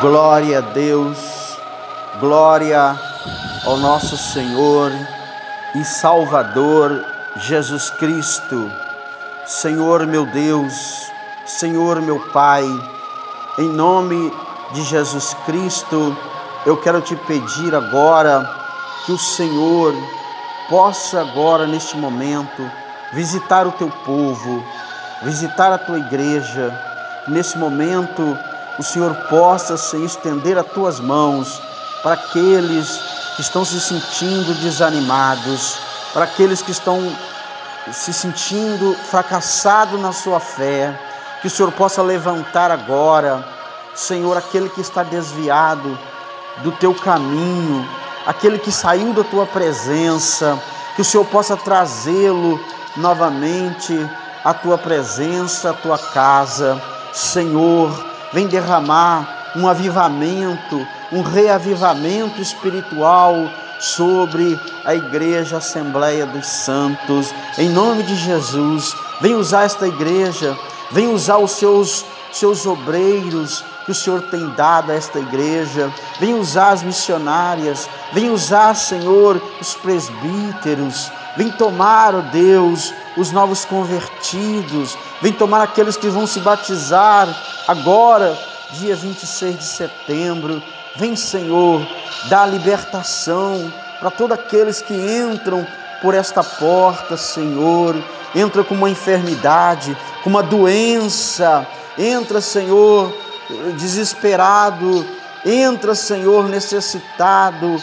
Glória a Deus, glória ao nosso Senhor e Salvador Jesus Cristo. Senhor meu Deus, Senhor meu Pai, em nome de Jesus Cristo, eu quero te pedir agora que o Senhor possa agora neste momento visitar o teu povo, visitar a tua igreja, nesse momento o Senhor possa, estender as tuas mãos para aqueles que estão se sentindo desanimados, para aqueles que estão se sentindo fracassados na sua fé, que o Senhor possa levantar agora, Senhor, aquele que está desviado do teu caminho, aquele que saiu da tua presença, que o Senhor possa trazê-lo novamente à tua presença, à tua casa. Senhor, vem derramar um avivamento, um reavivamento espiritual sobre a Igreja Assembleia dos Santos. Em nome de Jesus, vem usar esta igreja, vem usar os seus seus obreiros que o Senhor tem dado a esta igreja, vem usar as missionárias, vem usar, Senhor, os presbíteros, vem tomar, ó oh Deus, os novos convertidos, vem tomar aqueles que vão se batizar agora, dia 26 de setembro. Vem, Senhor, dá libertação para todos aqueles que entram por esta porta, Senhor, entra com uma enfermidade, com uma doença, entra, Senhor, desesperado, entra, Senhor, necessitado,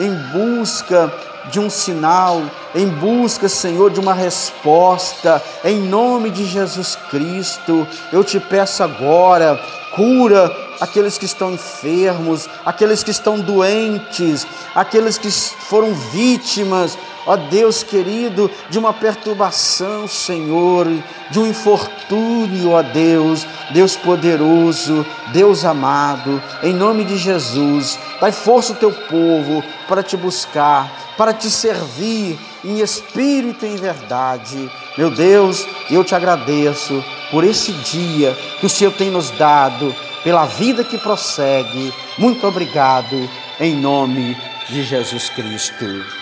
em busca de um sinal, em busca, Senhor, de uma resposta, em nome de Jesus Cristo, eu te peço agora, cura aqueles que estão enfermos, aqueles que estão doentes, aqueles que foram vítimas, ó Deus querido, de uma perturbação, Senhor, de um infortúnio, ó Deus, Deus poderoso, Deus amado, em nome de Jesus, dai força ao teu povo para te buscar, para te servir em espírito e em verdade. Meu Deus, eu te agradeço por esse dia que o Senhor tem nos dado, pela vida que prossegue. Muito obrigado, em nome de Jesus Cristo.